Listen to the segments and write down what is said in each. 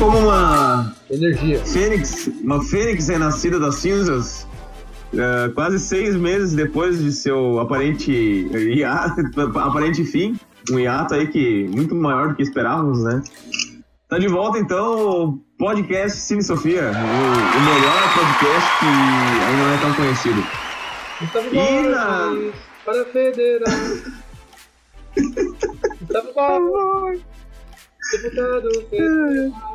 como uma Energia. fênix, uma fênix renascida das cinzas, é, quase seis meses depois de seu aparente hiato, aparente fim, um hiato aí que muito maior do que esperávamos, né? Tá de volta então o podcast Cine Sofia, o, o melhor podcast que ainda não é tão conhecido. Gustavo E na- Borges para federal. Gustavo Borges, deputado federal.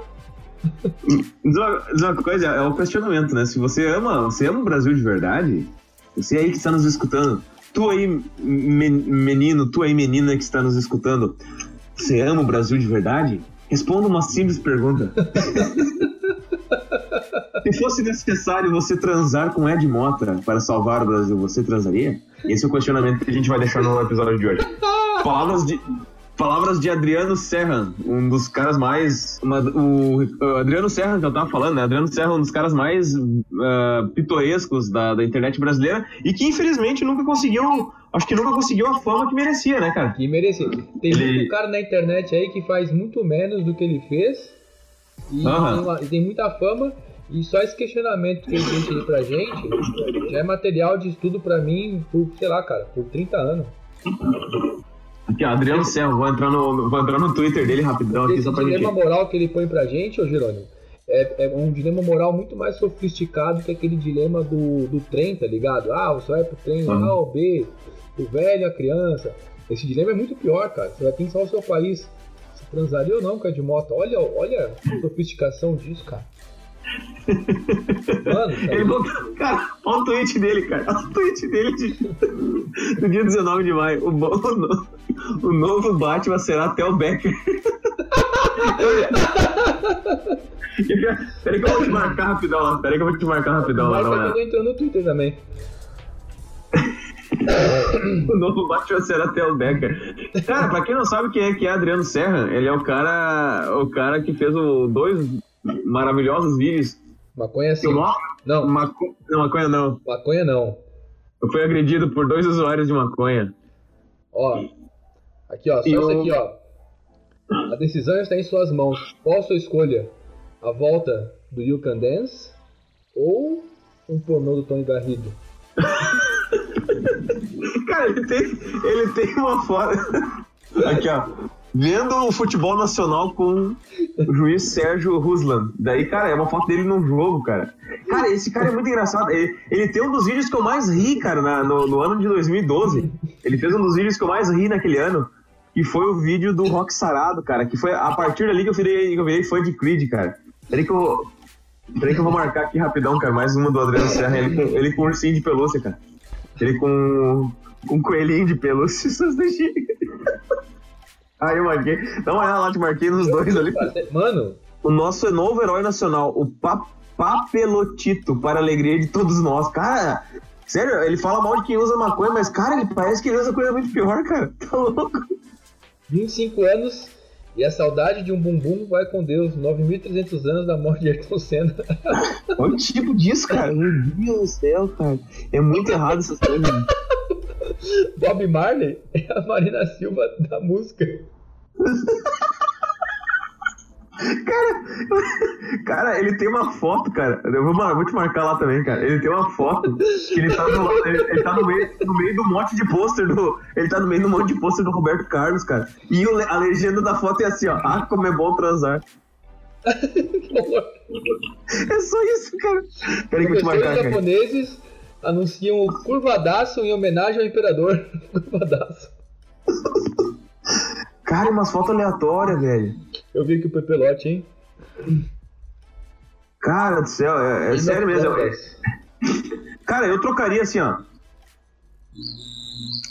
Diz uma, coisa, é um questionamento, né? Se você ama, você ama o Brasil de verdade, você aí que está nos escutando, tu aí, men- menino, tu aí, menina que está nos escutando, você ama o Brasil de verdade? Responda uma simples pergunta. Se fosse necessário você transar com Ed Mota para salvar o Brasil, você transaria? Esse é o questionamento que a gente vai deixar no episódio de hoje. Palavras de, palavras de Adriano Serra, um dos caras mais. uma- o, o Adriano Serra, que eu tava falando, né? Adriano Serra um dos caras mais ah, pitorescos da, da internet brasileira e que infelizmente nunca conseguiu. Acho que nunca conseguiu a fama que merecia, né, cara? Que merecia. Tem Ele- muito cara na internet aí que faz muito menos do que ele fez. E, Aham. tem, tem muita fama. E só esse questionamento que ele deixa aí pra gente já é material de estudo pra mim por, sei lá, cara, por 30 anos. Aqui, ó, Adriano Serra, vou entrar no, vou entrar no Twitter dele rapidão aqui Esse só pra dilema gente. moral que ele põe pra gente, ô Jerônimo, é, é um dilema moral muito mais sofisticado que aquele dilema do, do trem, tá ligado? Ah, você vai pro trem Uhum. A ou B, o velho, a criança. Esse dilema é muito pior, cara. Você vai pensar o seu país. Se transaria ou não com a de moto. Olha, olha a sofisticação disso, cara. Mano, Ele botou, cara, olha o tweet dele, cara. Olha o tweet dele de, do dia 19 de maio. O, o no- o novo Batman será até o Becker. Peraí que eu vou te marcar rapidão lá. Peraí que eu vou te marcar rapidão lá. Quando olhada. entrou no Twitter também. O novo Batman será até o Becker. Cara, pra quem não sabe quem é que é Adriano Serra, ele é o cara, o cara que fez o, dois maravilhosos vídeos. Maconha sim. Não, Maco... Não, maconha não. maconha não. Eu fui agredido por dois usuários de maconha. Ó, aqui ó, só isso aqui ó. A decisão está em suas mãos. Qual a sua escolha? A volta do You Can Dance ou um pornô do Tony Garrido? Cara, ele tem, ele tem uma foto. Aqui, ó. Vendo o futebol nacional com o juiz Sérgio Ruslan. Daí, cara, é uma foto dele num jogo, cara. Cara, esse cara é muito engraçado. Ele, ele tem um dos vídeos que eu mais ri, cara, na- no, no ano de 2012. Ele fez um dos vídeos que eu mais ri naquele ano. Que foi o vídeo do Rock Sarado, cara. Que foi a partir dali que eu virei, que eu virei fã de Creed, cara. Peraí que eu vou. Peraí que eu vou marcar aqui rapidão, cara. Mais uma do Adriano Serra. Ele com, ele com ursinho de pelúcia, cara. Ele com, com um coelhinho de pelúcia. Aí eu marquei. Dá uma olhada lá, te marquei nos dois ali. Mano, O nosso novo herói nacional, o Pa- Papelotito, para a alegria de todos nós. Cara, sério, ele fala mal de quem usa maconha, mas, cara, ele parece que ele usa coisa muito pior, cara. Tá louco? 25 anos e a saudade de um bumbum vai com Deus. 9.300 anos da morte de Ayrton Senna. Olha o tipo disso, cara. Meu Deus do céu, cara. É muito errado essas coisas. Bob Marley é a Marina Silva da música. Cara, ele tem uma foto, cara. Eu vou, vou te marcar lá também, cara. Ele tem uma foto que ele tá no, ele, ele tá no, meio, no meio do monte de pôster do. Ele tá no meio do monte de pôster do Roberto Carlos, cara. E o a legenda da foto é assim, ó. Ah, como é bom transar. É só isso, cara. Peraí que eu te marcar, Professores cara. japoneses anunciam o curvadaço em homenagem ao imperador. curvadaço. Cara, umas fotos aleatórias, velho. Eu vi aqui o Pepelote, hein? Cara do céu, é, é sério mesmo. Eu-. Cara, eu trocaria assim, ó.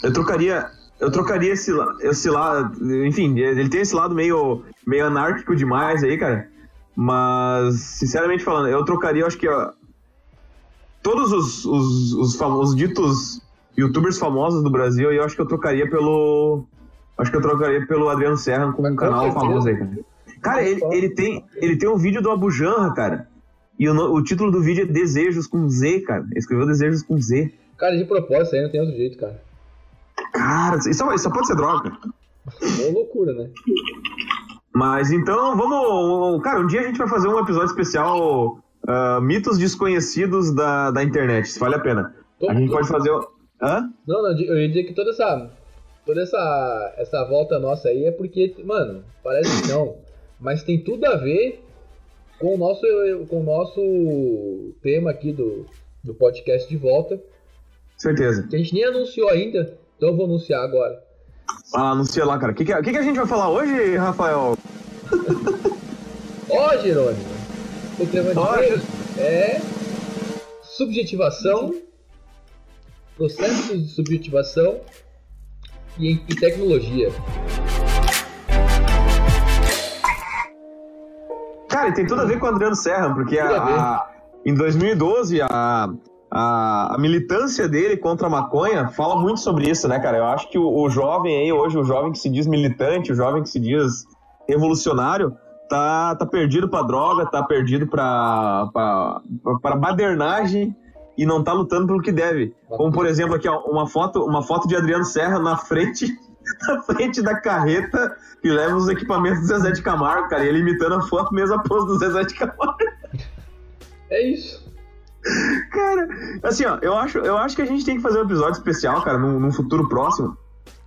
Eu trocaria. Eu trocaria esse, esse lado. Enfim, ele tem esse lado meio, meio anárquico demais aí, cara. Mas, sinceramente falando, eu trocaria, eu acho que, ó. Todos os, os, os famosos ditos youtubers famosos do Brasil, eu acho que eu trocaria pelo. Acho que eu trocaria pelo Adriano Serra com um canal famoso aí, cara. Cara, ele, ele, tem, ele tem um vídeo do Abu Janra, cara. E o, o título do vídeo é Desejos com Z, cara. Ele escreveu Desejos com Z. Cara, de propósito aí não tem outro jeito, cara. Cara, isso, isso só pode ser droga. É loucura, né? Mas então vamos. Cara, um dia a gente vai fazer um episódio especial uh, Mitos Desconhecidos da, da internet. Isso vale a pena. a gente pode fazer. Hã? Não, não, eu ia dizer que toda essa. Toda essa, essa volta nossa aí é porque, mano, parece que não. Mas tem tudo a ver com o nosso, com o nosso tema aqui do, do podcast de volta. Certeza. Que a gente nem anunciou ainda, então eu vou anunciar agora. Ah, anuncia lá, cara. O que, que, que, a gente vai falar hoje, Rafael? Ó, oh, Jerônimo, o tema de hoje é subjetivação, processos de subjetivação e, e tecnologia. Cara, tem tudo a ver com o Adriano Serra, porque a, a, em 2012 a, a, a, militância dele contra a maconha fala muito sobre isso, né, cara? Eu acho que o, o, jovem aí, hoje, o jovem que se diz militante, o jovem que se diz revolucionário, tá, tá perdido pra droga, tá perdido pra, pra, pra badernagem e não tá lutando pelo que deve. Como, por exemplo, aqui, ó, uma foto, uma foto de Adriano Serra na frente na frente da carreta que leva os equipamentos do Zezé de Camargo, cara, e ele imitando a foto mesmo a pose do Zezé de Camargo. É isso. Cara, assim, ó, eu acho, eu acho que a gente tem que fazer um episódio especial, cara, num, num futuro próximo.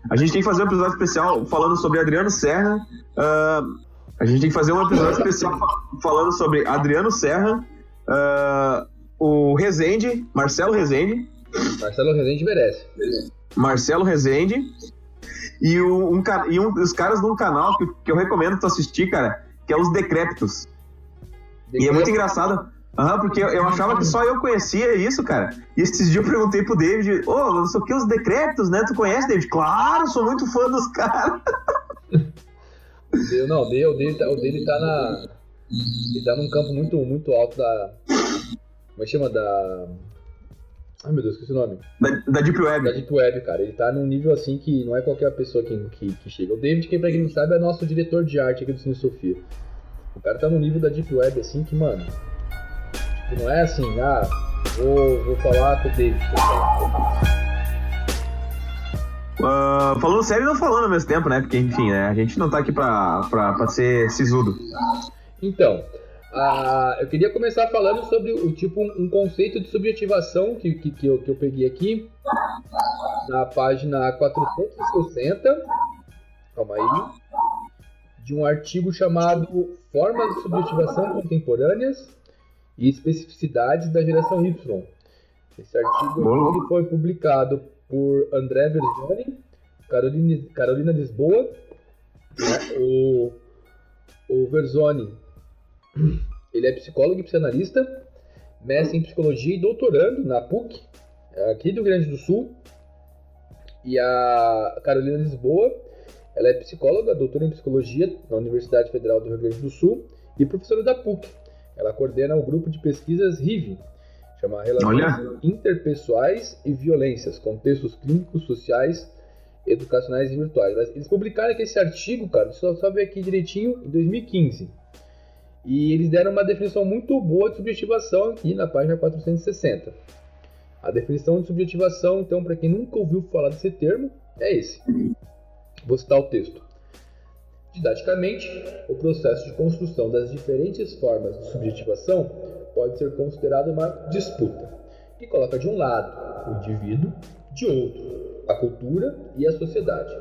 A gente tem que fazer um episódio especial falando sobre Adriano Serra. Uh, a gente tem que fazer um episódio especial falando sobre Adriano Serra, uh, o Rezende, Marcelo Rezende. Marcelo Rezende merece. Marcelo Rezende. E, o, um, e um, os caras de um canal que, que eu recomendo tu assistir, cara, que é os Decrépitos. E é muito engraçado. Uhum, porque eu, eu, achava que só eu conhecia isso, cara. E esses dias eu perguntei pro David, ô, oh, não sei o que, os decrépitos, né? Tu conhece, David? Claro, sou muito fã dos caras. Não, o dele, o dele, tá, o dele tá na. Ele tá num campo muito, muito alto da. Como é que chama? Da. Ai meu Deus, esqueci o nome. Da, da, Deep Web. Da Deep Web, cara. Ele tá num nível assim que não é qualquer pessoa que, que, que chega. O David, quem pra quem não sabe, é nosso diretor de arte aqui do Cine Sofia. O cara tá num nível da Deep Web assim que, mano. Tipo, não é assim, ah, vou, vou falar com o David. Uh, falando sério e não falando ao mesmo tempo, né? Porque, enfim, né? A gente não tá aqui pra, pra, pra ser sisudo. Então, uh, eu queria começar falando sobre o tipo um conceito de subjetivação que, que, que, eu, que eu peguei aqui na página 460. Calma aí. De um artigo chamado Formas de Subjetivação Contemporâneas e Especificidades da Geração Y. Esse artigo foi publicado por André Verzoni, Carolina, Carolina Lisboa. Né? O, o Verzoni, ele é psicólogo e psicanalista, mestre em psicologia e doutorando na PUC, aqui do Rio Grande do Sul. E a Carolina Lisboa, ela é psicóloga, doutora em psicologia na Universidade Federal do Rio Grande do Sul e professora da PUC. Ela coordena o grupo de pesquisas RIV, chama Relações Olha. Interpessoais e Violências, Contextos Clínicos, Sociais, Educacionais e Virtuais. Eles publicaram aqui esse artigo, cara, só, só ver aqui direitinho, em 2015. E eles deram uma definição muito boa de subjetivação aqui na página 460. A definição de subjetivação, então, para quem nunca ouviu falar desse termo, é esse. Vou citar o texto. Didaticamente, o processo de construção das diferentes formas de subjetivação pode ser considerado uma disputa, que coloca de um lado o indivíduo, de outro a cultura e a sociedade.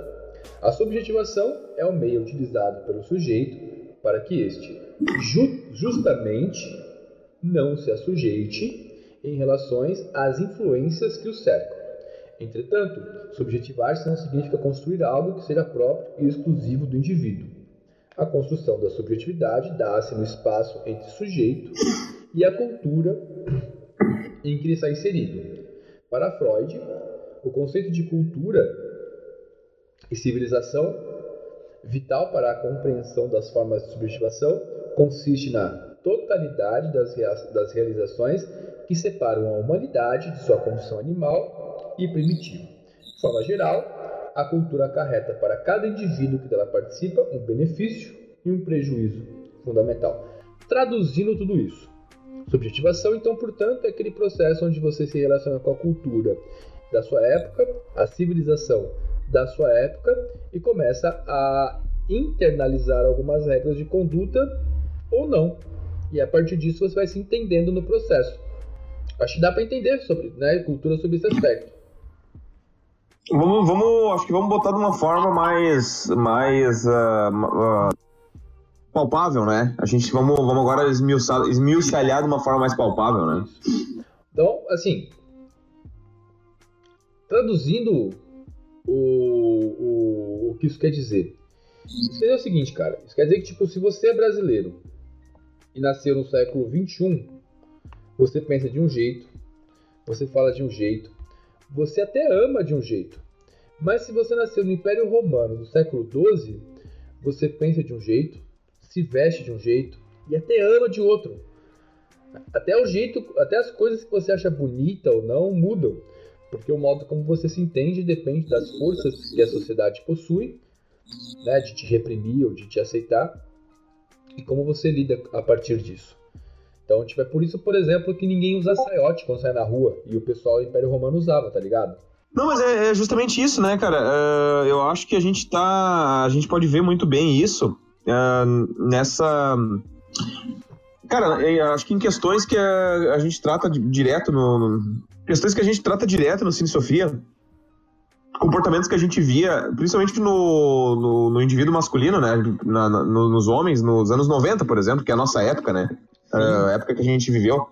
A subjetivação é o meio utilizado pelo sujeito para que este, ju justamente, não se assujeite em relações às influências que o cercam. Entretanto, subjetivar-se não significa construir algo que seja próprio e exclusivo do indivíduo. A construção da subjetividade dá-se no espaço entre sujeito e a cultura em que ele está inserido. Para Freud, o conceito de cultura e civilização, vital para a compreensão das formas de subjetivação, consiste na totalidade das, das realizações que separam a humanidade de sua condição animal e primitiva. De forma geral, a cultura acarreta para cada indivíduo que dela participa um benefício e um prejuízo fundamental. Traduzindo tudo isso, Subjetivação, então, portanto, é aquele processo onde você se relaciona com a cultura da sua época, a civilização da sua época e começa a internalizar algumas regras de conduta ou não. E a partir disso você vai se entendendo no processo. Acho que dá para entender sobre, né, cultura sobre esse aspecto. Vamos, vamos, acho que vamos botar de uma forma mais, mais uh, uh, palpável, né? A gente vamos, vamos agora esmiuçar, esmiuçalhar de uma forma mais palpável, né? Então, assim, traduzindo o, o, o que isso quer dizer. Isso quer dizer o seguinte, cara. Isso quer dizer que, tipo, se você é brasileiro e nasceu no século 21, você pensa de um jeito, você fala de um jeito, você até ama de um jeito. Mas se você nasceu no Império Romano do século 12, você pensa de um jeito, se veste de um jeito e até ama de outro. Até o jeito, até as coisas que você acha bonita ou não mudam, porque o modo como você se entende depende das forças que a sociedade possui, né, de te reprimir ou de te aceitar, e como você lida a partir disso. Então, tipo, é por isso, por exemplo, que ninguém usa saiote quando sai na rua, e o pessoal do Império Romano usava, tá ligado? Não, mas é, é justamente isso, né, cara? Uh, eu acho que a gente tá. A gente pode ver muito bem isso uh, nessa. Cara, eu acho que em questões que a, a gente trata de, direto no, no, Questões que a gente trata direto no Cine Sofia, comportamentos que a gente via, principalmente no, no, no indivíduo masculino, né? Na, na, nos homens, nos anos 90, por exemplo, que é a nossa época, né? A época que a gente viveu.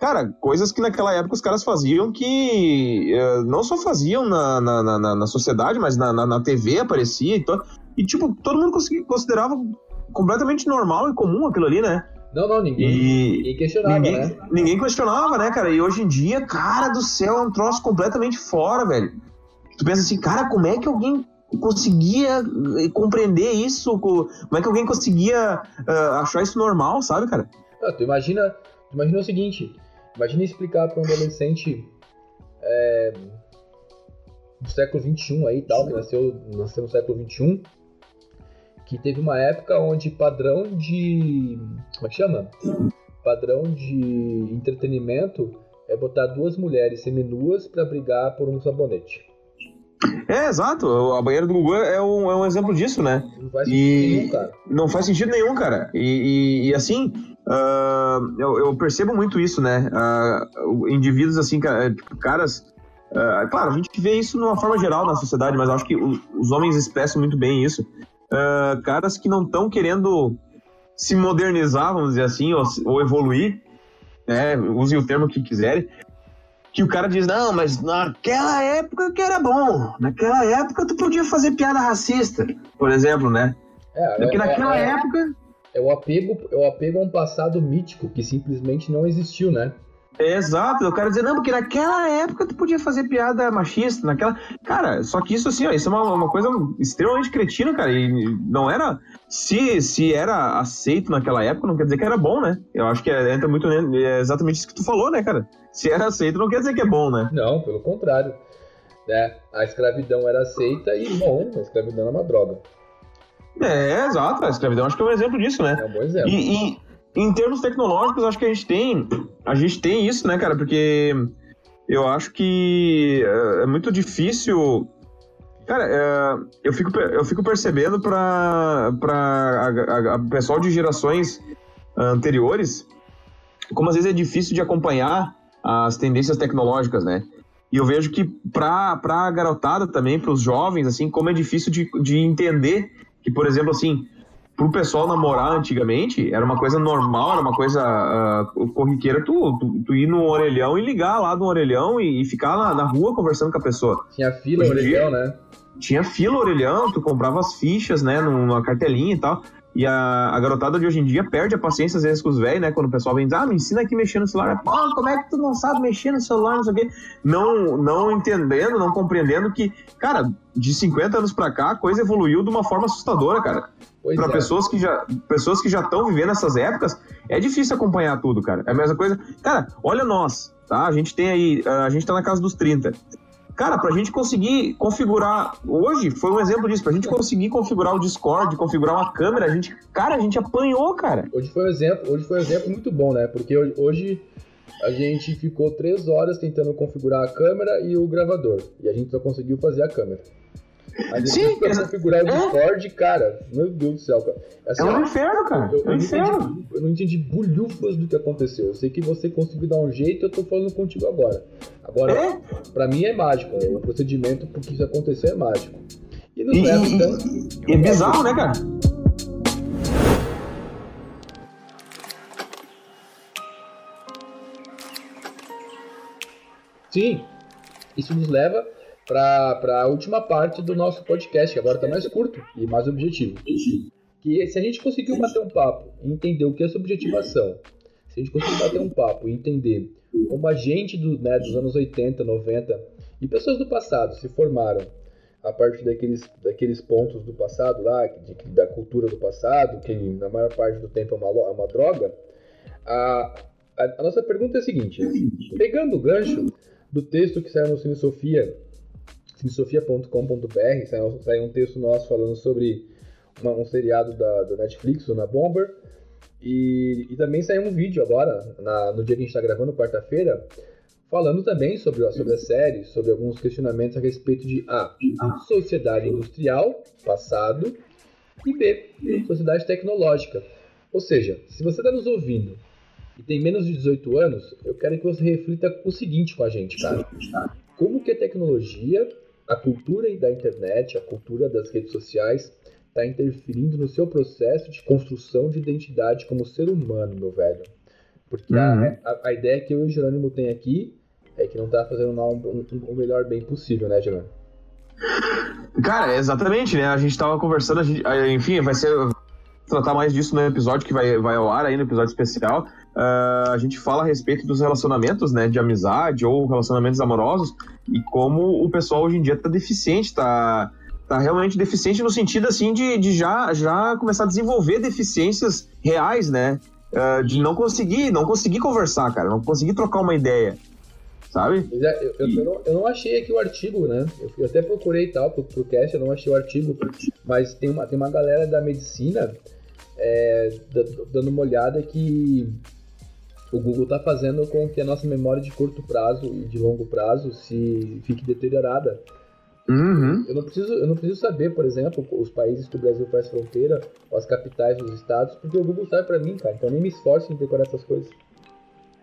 Cara, coisas que naquela época os caras faziam que uh, não só faziam na, na, na, na sociedade, mas na, na, na, TV aparecia e, to... e tipo, todo mundo considerava completamente normal e comum aquilo ali, né? Não, não, ninguém, e... ninguém questionava, ninguém, né? Ninguém questionava, né, cara? E hoje em dia, cara do céu, é um troço completamente fora, velho. Tu pensa assim, cara, como é que alguém conseguia eh, compreender isso? Como é que alguém conseguia uh, achar isso normal, sabe, cara? Ah, tu imagina, tu imagina o seguinte, imagina explicar para um adolescente é, do século XXI aí tal, que nasceu, nasceu no século XXI, que teve uma época onde padrão de. Como é que chama? Padrão de entretenimento é botar duas mulheres seminuas para brigar por um sabonete. É, exato. A banheira do Gugu é um, é um exemplo disso, né? Não faz sentido e... nenhum, cara. Não faz sentido nenhum, cara. E, e, e assim, uh, eu, eu, percebo muito isso, né? Uh, indivíduos, assim, tipo, caras. Uh, claro, a gente vê isso de uma forma geral na sociedade, mas acho que os homens expressam muito bem isso caras que não estão querendo se modernizar, vamos dizer assim, ou, ou evoluir, né? Usem o termo que quiserem. Que o cara diz, não, mas naquela época que era bom. Naquela época tu podia fazer piada racista, por exemplo, né? É, Porque é, naquela é, época. É o, apego, é o apego a um passado mítico que simplesmente não existiu, né? Exato, eu quero dizer, não, porque naquela época tu podia fazer piada machista, naquela. Cara, só que isso assim, ó, isso é uma, uma coisa extremamente cretina, cara. E não era. Se, se era aceito naquela época, não quer dizer que era bom, né? Eu acho que é, entra muito. É exatamente isso que tu falou, né, cara? Se era aceito, não quer dizer que é bom, né? Não, pelo contrário. É, a escravidão era aceita e, bom, a escravidão era uma droga. É, exato. A escravidão acho que é um exemplo disso, né? É um bom exemplo. E, e, em termos tecnológicos, acho que a gente tem. A gente tem isso, né, cara? Porque eu acho que é, é muito difícil. Cara, é, eu, fico, eu fico percebendo para o pessoal de gerações anteriores como às vezes é difícil de acompanhar as tendências tecnológicas, né? E eu vejo que para a garotada também, para os jovens, assim, como é difícil de, de entender que, por exemplo, assim, pro pessoal namorar antigamente, era uma coisa normal, era uma coisa uh, corriqueira tu, tu, tu, ir no orelhão e ligar lá no orelhão e, e ficar na, na, rua conversando com a pessoa. Tinha fila orelhão, dia, né? Tinha fila orelhão, tu comprava as fichas, né, numa cartelinha e tal. E a, a, garotada de hoje em dia perde a paciência às vezes com os velhos, né? Quando o pessoal vem dizer, ah, me ensina aqui mexer no celular. Pô, como é que tu não sabe mexer no celular, não sei o quê. Não, não entendendo, não compreendendo que, cara, de 50 anos pra cá, a coisa evoluiu de uma forma assustadora, cara. Para é. pessoas que já pessoas que já estão vivendo essas épocas, é difícil acompanhar tudo, cara. É a mesma coisa. Cara, olha nós, tá? A gente tem aí, a gente tá na casa dos 30. Cara, pra gente conseguir configurar. Hoje foi um exemplo disso. Pra gente conseguir configurar o Discord, configurar uma câmera, a gente. Cara, a gente apanhou, cara. Hoje foi um exemplo, hoje foi um exemplo muito bom, né? Porque hoje a gente ficou três horas tentando configurar a câmera e o gravador. E a gente só conseguiu fazer a câmera. Mas Sim, pra configurar o é. Discord, cara, meu Deus do céu, cara. Assim, é um inferno, cara. Eu, é um inferno. Entendi, eu não entendi bulhufas do que aconteceu. Eu sei que você conseguiu dar um jeito, eu tô falando contigo agora. Agora, é? pra mim é mágico. Né? O procedimento porque isso aconteceu é mágico. E nos leva, então. E é bizarro, né, cara? Sim, isso nos leva para a última parte do nosso podcast, que agora está mais curto e mais objetivo. Que se a gente conseguiu bater um papo e entender o que é subjetivação, se a gente conseguir bater um papo e entender como a gente do, né, dos anos 80, 90 e pessoas do passado se formaram a partir daqueles, daqueles pontos do passado lá, de, da cultura do passado, que na maior parte do tempo é uma, é uma droga, a, a, a nossa pergunta é a seguinte: pegando o gancho do texto que saiu no Cine Sofia cinesofia.com.br, saiu, um texto nosso falando sobre uma, um seriado da, da Netflix, Na Bomber, e, e, também saiu um vídeo agora, na, no dia que a gente está gravando, quarta-feira, falando também sobre, sobre a série, sobre alguns questionamentos a respeito de A. Sociedade industrial, passado, e B. Sociedade tecnológica. Ou seja, se você está nos ouvindo e tem menos de 18 anos, eu quero que você reflita o seguinte com a gente, cara. Como que a tecnologia a cultura da internet, a cultura das redes sociais está interferindo no seu processo de construção de identidade como ser humano, meu velho. Porque uhum. a, a, ideia que eu e o Jerônimo tem aqui é que não está fazendo o um, um, um, melhor bem possível, né, Jerônimo? Cara, exatamente, né? A gente estava conversando, gente, enfim, vai ser tratar mais disso no episódio que vai, vai ao ar aí, no episódio especial. Uh, a gente fala a respeito dos relacionamentos, né, de amizade ou relacionamentos amorosos e como o pessoal hoje em dia tá deficiente, tá, tá realmente deficiente no sentido, assim, de, de já, já começar a desenvolver deficiências reais, né, uh, de não conseguir, não conseguir conversar, cara, não conseguir trocar uma ideia. Sabe? É, eu, eu, eu, não, eu, não, achei aqui o artigo, né? Eu, até procurei e tal pro, pro cast, eu não achei o artigo, mas tem uma, tem uma galera da medicina é, dando uma olhada que o Google está fazendo com que a nossa memória de curto prazo e de longo prazo se fique deteriorada. Uhum. Eu, não preciso, eu não preciso saber, por exemplo, os países que o Brasil faz fronteira, as capitais dos estados, porque o Google sabe para mim, cara. Então nem me esforço em decorar essas coisas.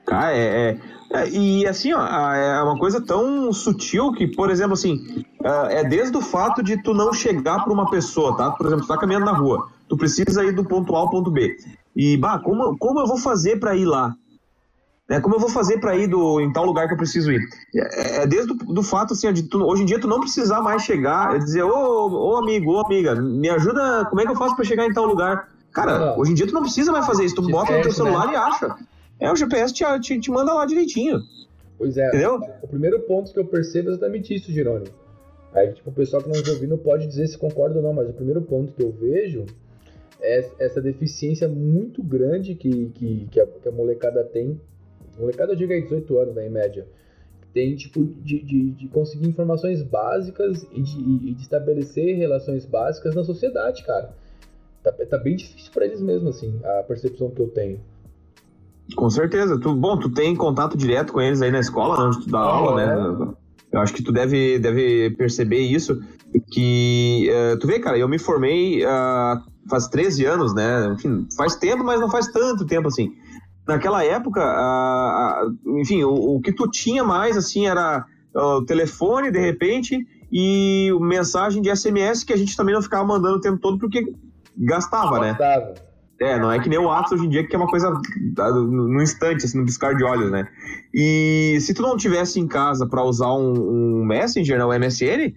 Cara, é, é, é, E assim, ó, é uma coisa tão sutil que, por exemplo, assim, é, é desde o fato de tu não chegar para uma pessoa, tá? Por exemplo, tu tá caminhando na rua, tu precisa ir do ponto A ao ponto B. E, bah, como, como eu vou fazer para ir lá? É, como eu vou fazer para ir do, em tal lugar que eu preciso ir? É, é desde o do fato, assim, de tu, hoje em dia tu não precisar mais chegar e dizer, ô, ô amigo, ô amiga, me ajuda, como é que eu faço para chegar em tal lugar? Cara, hoje em dia tu não precisa mais fazer isso, tu bota no teu celular né? e acha. É, o GPS te, te, te, manda lá direitinho. Pois é. Entendeu? O primeiro ponto que eu percebo é exatamente isso, Jerônimo. Aí, tipo, o pessoal que não está ouvindo pode dizer se concorda ou não, mas o primeiro ponto que eu vejo é essa deficiência muito grande que, que, que, a, que a molecada tem molecada, eu digo aí 18 anos, né, em média, tem, tipo, de, de, de conseguir informações básicas e de, e de, estabelecer relações básicas na sociedade, cara. Tá, tá bem difícil para eles mesmo, assim, a percepção que eu tenho. Com certeza. Tu, bom, tu tem contato direto com eles aí na escola, onde tu dá aula, né? é. né? Eu acho que tu deve, deve perceber isso, que uh, tu vê, cara, eu me formei uh, faz 13 anos, né? Enfim, faz tempo, mas não faz tanto tempo assim naquela época, a, a, enfim, o, o, que tu tinha mais, assim, era o telefone, de repente, e mensagem de SMS que a gente também não ficava mandando o tempo todo porque gastava, né? Gastava. É, não é que nem o WhatsApp hoje em dia, que é uma coisa no instante, assim, no piscar de olhos, né? E se tu não tivesse em casa para usar um, um Messenger, né, o MSN,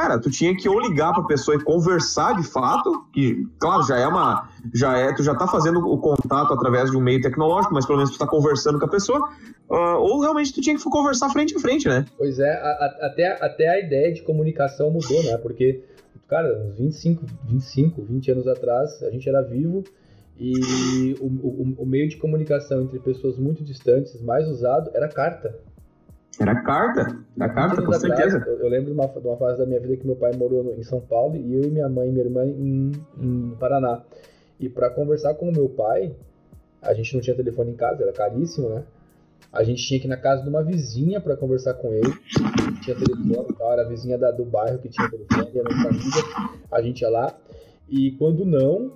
cara, tu tinha que ou ligar pra pessoa e conversar de fato, que, claro, já é uma. Já é, tu já tá fazendo o contato através de um meio tecnológico, mas pelo menos tu tá conversando com a pessoa, uh, ou realmente tu tinha que conversar frente a frente, né? Pois é, a, a, até, até a ideia de comunicação mudou, né? Porque, cara, uns 25, 25, 20 anos atrás, a gente era vivo. E o, o, o meio de comunicação entre pessoas muito distantes, mais usado, era carta. Era carta, era carta, com certeza. Eu, lembro de uma, de uma, fase da minha vida que meu pai morou em São Paulo e eu e minha mãe e minha irmã em, em Paraná. E para conversar com o meu pai, a gente não tinha telefone em casa, era caríssimo, né? A gente tinha que ir na casa de uma vizinha para conversar com ele. Tinha telefone e tal, era a vizinha da, do bairro que tinha telefone, a nossa amiga. A gente ia lá. E quando não,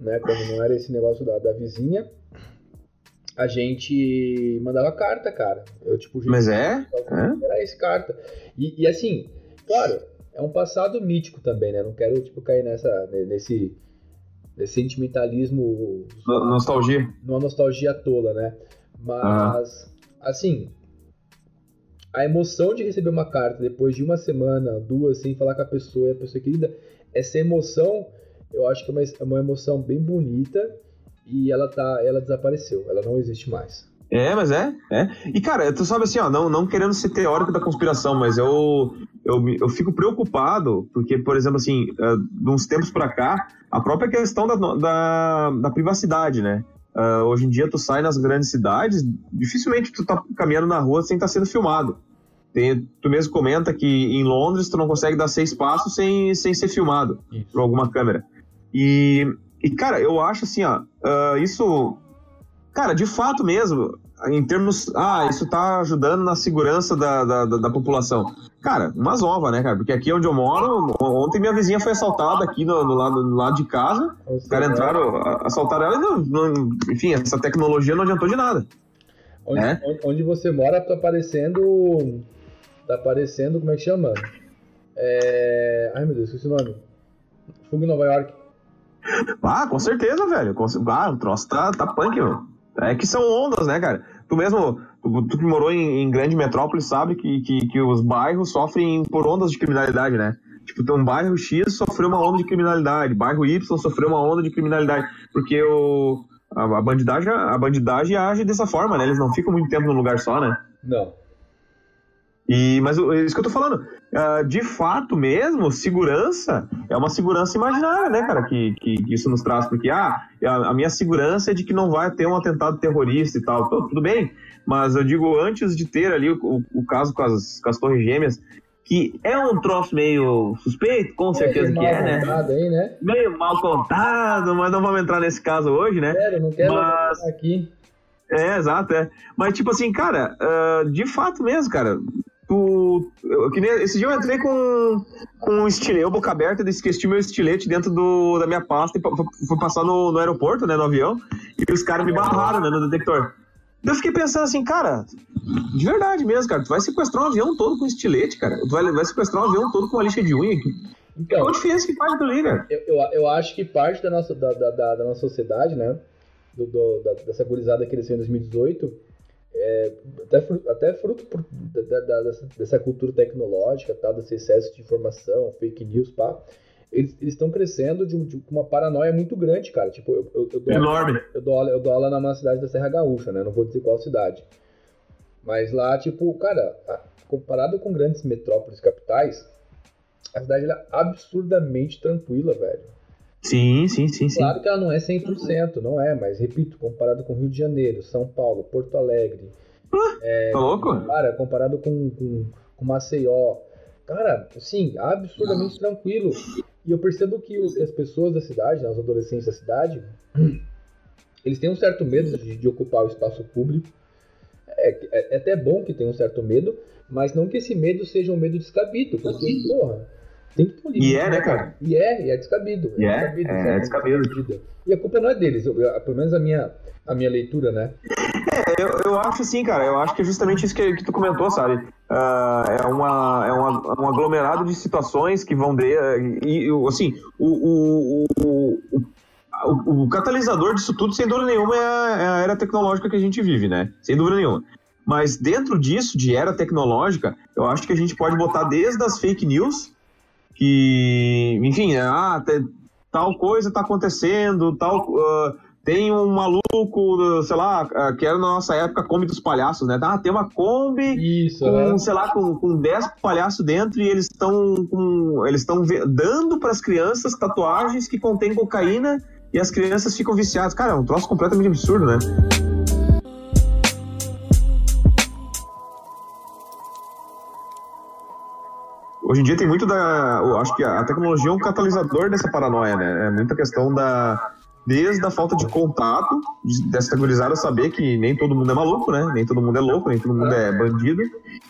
né, quando não era esse negócio da, da vizinha, a gente mandava carta, cara. Eu, tipo, Mas é? Era esse carta. E, e, assim, claro, é um passado mítico também, né? Não quero, tipo, cair nessa, nesse, nesse sentimentalismo... Nostalgia. Numa nostalgia tola, né? Mas, assim, a emoção de receber uma carta depois de uma semana, duas, sem falar com a pessoa e a pessoa querida, essa emoção, eu acho que é uma, é uma emoção bem bonita e ela tá, ela desapareceu, ela não existe mais. É, mas é, é. E cara, tu sabe assim, ó, não, não querendo ser teórico da conspiração, mas eu, eu, eu fico preocupado, porque, por exemplo, assim, uh, de uns tempos para cá, a própria questão da, da, da privacidade, né? Uh, hoje em dia tu sai nas grandes cidades, dificilmente tu tá caminhando na rua sem estar tá sendo filmado. Tem, tu mesmo comenta que em Londres tu não consegue dar seis passos sem, sem ser filmado isso. por alguma câmera. E, e, cara, eu acho assim, ó, uh, isso. Cara, de fato mesmo, em termos. Ah, isso tá ajudando na segurança da, da, da, da população. Cara, umas ovas, né, cara? Porque aqui onde eu moro, ontem minha vizinha foi assaltada aqui no, no, lado, no lado de casa. Os caras entraram, assaltaram ela e, não, não, enfim, essa tecnologia não adiantou de nada. Onde, né? onde você mora tá aparecendo. Tá aparecendo, como é que chama? É... Ai meu Deus, esqueci o nome. Fuga em Nova York. Ah, com certeza, velho. Ah, o troço tá, tá punk, meu. É que são ondas, né, cara? Tu mesmo, tu, tu que morou em, em, grande metrópole, sabe que, que, que os bairros sofrem por ondas de criminalidade, né? Tipo, tem um bairro X sofreu uma onda de criminalidade, bairro Y sofreu uma onda de criminalidade, porque o, a, a, bandidagem, a bandidagem age dessa forma, né? Eles não ficam muito tempo num lugar só, né? Não. E, mas é isso que eu tô falando. Uh, de fato mesmo, segurança é uma segurança imaginária, né, cara, que, que, que isso nos traz. Porque ah, a, a, minha segurança é de que não vai ter um atentado terrorista e tal. tudo bem, mas eu digo antes de ter ali o, o, o caso com as, com as Torres Gêmeas, que é um troço meio suspeito, com certeza que é, né? Aí, né? Meio mal contado, mas não vamos entrar nesse caso hoje, né? Quero, não quero mas... aqui. É, exato, é. Mas, tipo assim, cara, uh, de fato mesmo, cara, tu. Eu, que nem, esse dia eu entrei com, com um estilete, eu boca aberta, esqueci meu estilete dentro do, da minha pasta e fui passar no, no aeroporto, né, no avião, e os caras me barraram, né, no detector. Eu fiquei pensando assim, cara, de verdade mesmo, cara, tu vai sequestrar um avião todo com estilete, cara. Tu vai, vai sequestrar um avião todo com uma lixa de unha. Então, Qual a diferença que faz ali, cara? Eu, eu, eu, acho que parte da nossa, da, da, da nossa sociedade, né, do, do, da, dessa gurizada que cresceu em 2018, é, até, até fruto por, da, da, dessa, dessa, cultura tecnológica, tá, desse excesso de informação, fake news, pá, eles estão crescendo de, de, uma paranoia muito grande, cara. Tipo, eu, eu, eu dou Enorme. Aula, eu, dou aula, eu dou aula numa cidade da Serra Gaúcha, né? Não vou dizer qual cidade. Mas lá, tipo, cara, comparado com grandes metrópoles capitais, a cidade é absurdamente tranquila, velho. Sim, sim, sim, sim. Claro que ela não é 100%, não é, mas repito, comparado com Rio de Janeiro, São Paulo, Porto Alegre. Ah, é, tá louco? Cara, comparado com, com, com Maceió. Cara, sim, absurdamente tranquilo. E eu percebo que, que as pessoas da cidade, né, os adolescentes da cidade, eles têm um certo medo de, de ocupar o espaço público. É, é, é, até bom que tenham um certo medo, mas não que esse medo seja um medo descabido, porque, porra, tem que. E é, né, cara? E é, e é descabido. E é, descabido, é, é descabido. E a culpa não é deles, eu, pelo menos a minha, a minha leitura, né? É, eu, eu acho assim, cara, eu acho que é justamente isso que, que tu comentou, sabe? Uh, é, uma, é uma, um aglomerado de situações que vão de. E, assim, o, o, o, o, o catalisador disso tudo, sem dúvida nenhuma, é a, é a era tecnológica que a gente vive, né? Sem dúvida nenhuma. Mas dentro disso, de era tecnológica, eu acho que a gente pode botar desde as fake news que, enfim, é, ah, tal coisa está acontecendo, tal. Uh, tem um maluco, sei lá, ah, que era na nossa época Kombi dos palhaços, né? Ah, tem uma Kombi Isso, com, é. sei lá, com, com 10 palhaços dentro e eles estão eles estão dando para as crianças tatuagens que contêm cocaína e as crianças ficam viciadas. Cara, é um troço completamente absurdo, né? Hoje em dia tem muito da. Eu acho que a tecnologia é um catalisador dessa paranoia, né? É muita questão da, desde a falta de contato, dessa gurizada saber que nem todo mundo é maluco, né? Nem todo mundo é louco, nem todo mundo é bandido.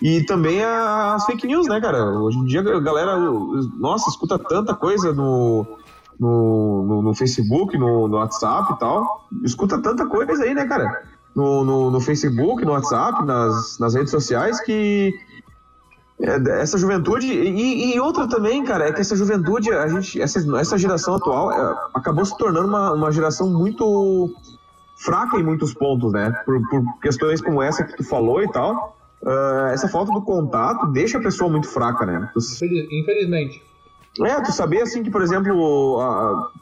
E também as fake news, né, cara? Hoje em dia a galera, nossa, escuta tanta coisa no, no, no, no Facebook, no, no, WhatsApp e tal. Escuta tanta coisa aí, né, cara? No, no, no Facebook, no WhatsApp, nas, nas redes sociais que essa juventude e, e, outra também, cara, é que essa juventude, a gente, essa, essa geração atual é, acabou se tornando uma, uma geração muito fraca em muitos pontos, né? Por, por questões como essa que tu falou e tal. Uh, essa falta do contato deixa a pessoa muito fraca, né? Infelizmente. É, tu saber assim que, por exemplo,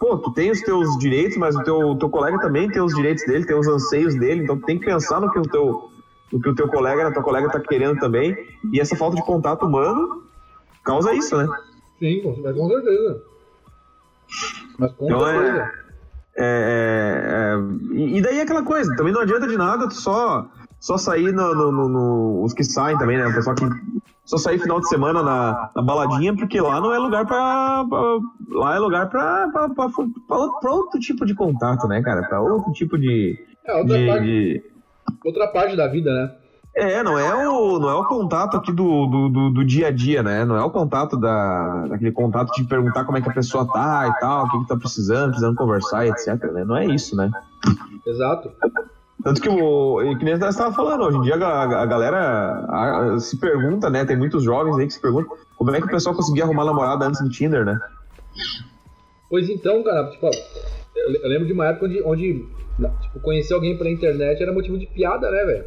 pô, tu tem os teus direitos, mas o teu, teu colega também tem os direitos dele, tem os anseios dele, então tu tem que pensar no que o teu o que o teu colega, a tua colega tá querendo também. E essa falta de contato humano causa isso, né? Sim, com, certeza. Mas com então, é, certeza. É, é, é, e daí é aquela coisa, também não adianta de nada tu só, só sair no, no, no, no, os que saem também, né? O pessoal que só sair final de semana na, na baladinha, porque lá não é lugar pra. pra lá é lugar pra, pra, pra, pra, pra outro tipo de contato, né, cara? Pra outro tipo de. É, outra de, parte. De, outra parte da vida, né? É, não é o, não é o contato aqui do, do, do, do, dia a dia, né? Não é o contato da, daquele contato de perguntar como é que a pessoa tá e tal, o que, que tá precisando, precisando conversar, etc. Né? Não é isso, né? Exato. Tanto que o. Que nem você estava falando, hoje em dia a, a galera a, se pergunta, né? Tem muitos jovens aí que se perguntam como é que o pessoal conseguia arrumar namorada antes do Tinder, né? Pois então, cara, tipo, eu lembro de uma época onde, onde Tipo, conhecer alguém pela internet era motivo de piada, né, velho?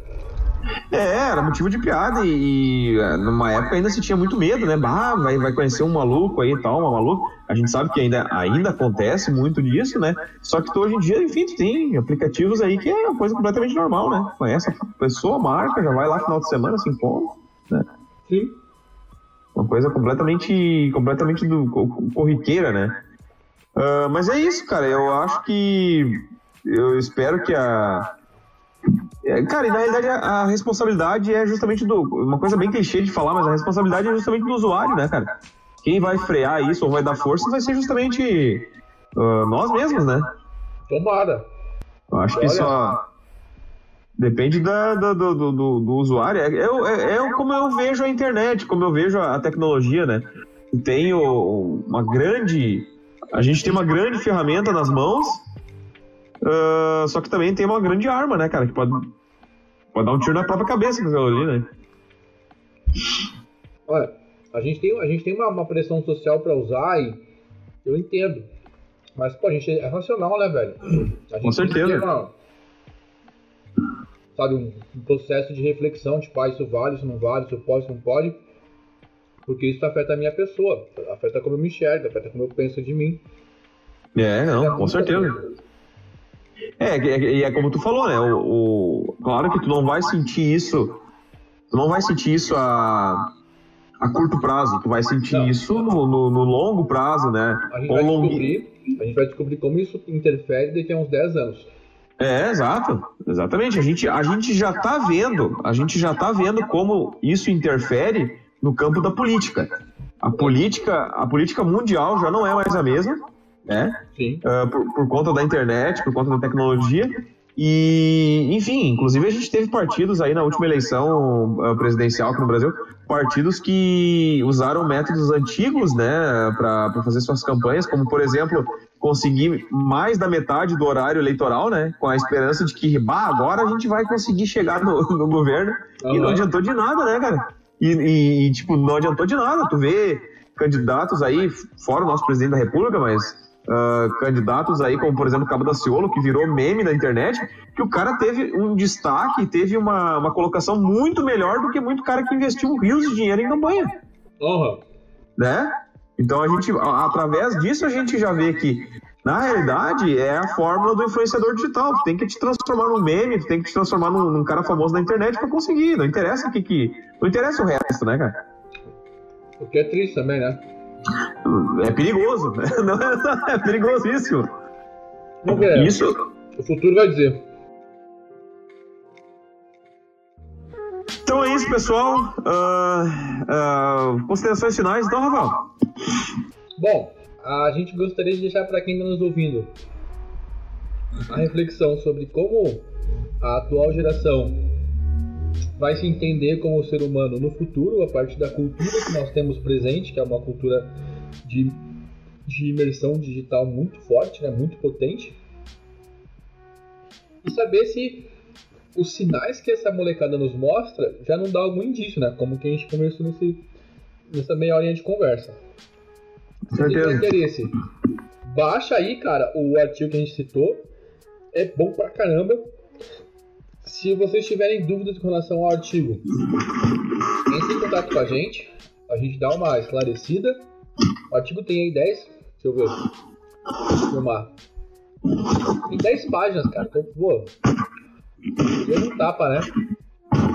É, era motivo de piada e, e, é, numa época ainda se tinha muito medo, né? Bah, vai, vai conhecer um maluco aí e tal, uma maluca. A gente sabe que ainda, ainda acontece muito disso, né? Só que hoje em dia, enfim, tem aplicativos aí que é uma coisa completamente normal, né? Conhece a pessoa, marca, já vai lá final de semana, assim, pô, né? Sim. Uma coisa completamente, completamente do, corriqueira, né? Uh, mas é isso, cara. Eu acho que eu espero que a. É, cara, e na realidade a, a, responsabilidade é justamente do. Uma coisa bem clichê de falar, mas a responsabilidade é justamente do usuário, né, cara? Quem vai frear isso ou vai dar força vai ser justamente uh, nós mesmos, né? Tomada. Eu acho que só. Depende da, do, do, do, do, usuário. É, é, é, como eu vejo a internet, como eu vejo a tecnologia, né? Tenho uma grande. A gente tem uma grande ferramenta nas mãos Uh, só que também tem uma grande arma, né, cara? Que pode, pode dar um tiro na própria cabeça com aquilo ali, né? Olha, a gente tem, a gente tem uma, uma pressão social para usar e eu entendo. Mas, pô, a gente é racional, né, velho? com certeza. Uma, sabe, um, um, processo de reflexão, tipo, ah, isso vale, isso não vale, isso pode, isso não pode. Porque isso afeta a minha pessoa, afeta como eu me enxergo, afeta como eu penso de mim. É, não, com certeza. É, e é, como tu falou, né? O, o, claro que tu não vai sentir isso. Tu não vai sentir isso a, a curto prazo, tu vai sentir não. isso no, no, no, longo prazo, né? A gente, vai descobrir, a gente vai descobrir como isso interfere daqui a uns 10 anos. É, exato. Exatamente. A gente, a gente já tá vendo, a gente já tá vendo como isso interfere no campo da política. A política, a política mundial já não é mais a mesma né? Uh, por, por, conta da internet, por conta da tecnologia. E, enfim, inclusive a gente teve partidos aí na última eleição uh, presidencial aqui no Brasil, partidos que usaram métodos antigos, né, para fazer suas campanhas, como por exemplo conseguir mais da metade do horário eleitoral, né, com a esperança de que, bah, agora a gente vai conseguir chegar no, no governo. Uhum. E não adiantou de nada, né, cara? E, e, tipo, não adiantou de nada. Tu vê candidatos aí, fora o nosso presidente da República, mas uh, candidatos aí, como por exemplo o Cabo da Ciolo, que virou meme na internet, que o cara teve um destaque, teve uma, uma colocação muito melhor do que muito cara que investiu rios de dinheiro em campanha. Uhum. Né? Então a gente, através disso, a gente já vê que, na realidade, é a fórmula do influenciador digital. Tu tem que te transformar num meme, tu tem que te transformar num, num cara famoso na internet para conseguir. Não interessa o que, que. Não interessa o resto, né, cara? O que é triste também, né? É perigoso. Não, é perigosíssimo. Ver. Isso. O futuro vai dizer. Então é isso, pessoal. Uh, uh, considerações finais, então, Rafael? Bom, a gente gostaria de deixar para quem está nos ouvindo a reflexão sobre como a atual geração vai se entender como ser humano no futuro, a partir da cultura que nós temos presente, que é uma cultura de, de imersão digital muito forte, né, muito potente. E saber se os sinais que essa molecada nos mostra já não dá algum indício, né? Como que a gente conversou nesse, nessa meia horinha de conversa. Se tem interesse, baixa aí, cara, o artigo que a gente citou. É bom pra caramba. Se vocês tiverem dúvidas com relação ao artigo, entre em contato com a gente. A gente dá uma esclarecida. O artigo tem aí 10. Deixa eu ver. Filmar. Tem 10 páginas, cara. Então, pô. Deu um tapa, né?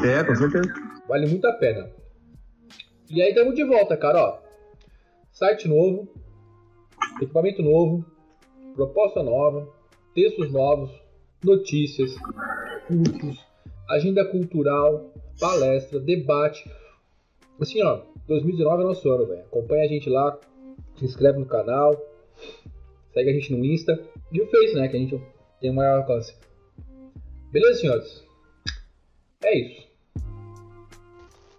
É, com certeza. Vale muito a pena. E aí estamos de volta, cara, ó. Site novo, equipamento novo, proposta nova, textos novos, notícias, cursos, agenda cultural, palestra, debate. Assim, ó, 2019 é nosso ano, velho. Acompanha a gente lá, se inscreve no canal, segue a gente no Insta e o Face, né, que a gente tem o maior alcance. Beleza, senhores? É isso.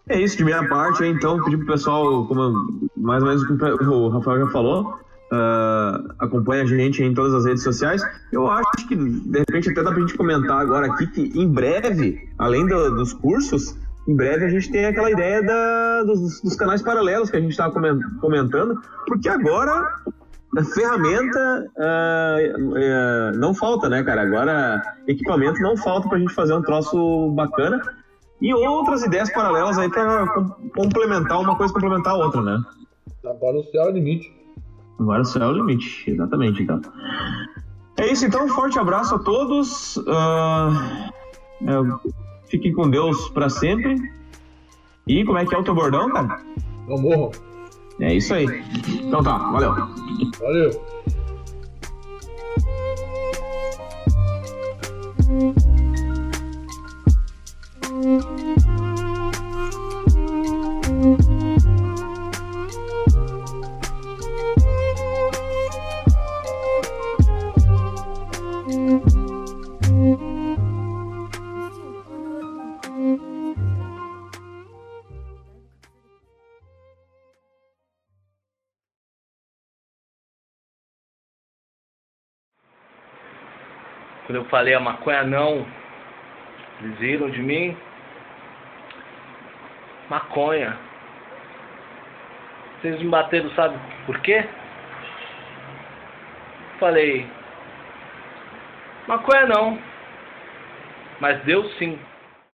É isso de minha parte, então, pedir pro pessoal, como mais ou menos o que o Rafael já falou, uh, acompanha a gente em todas as redes sociais. Eu acho que, de repente, até dá pra gente comentar agora aqui que, em breve, além do, dos cursos, em breve a gente tem aquela ideia da, dos, dos, canais paralelos que a gente estava comentando, porque agora a ferramenta uh, uh, não falta, né, cara? Agora equipamento não falta pra gente fazer um troço bacana e outras ideias paralelas aí para complementar uma coisa complementar a outra, né? Agora o céu é o limite. Agora céu é o limite, exatamente, então. É isso, então. Um forte abraço a todos. Uh, fiquem com Deus para sempre. E como é que é o teu bordão, cara? Não morro. É isso aí. Então tá, valeu. Valeu. Quando eu falei a maconha não, eles riram de mim. Maconha. Vocês me bateram, sabe por quê? Falei, maconha não. Mas Deus sim.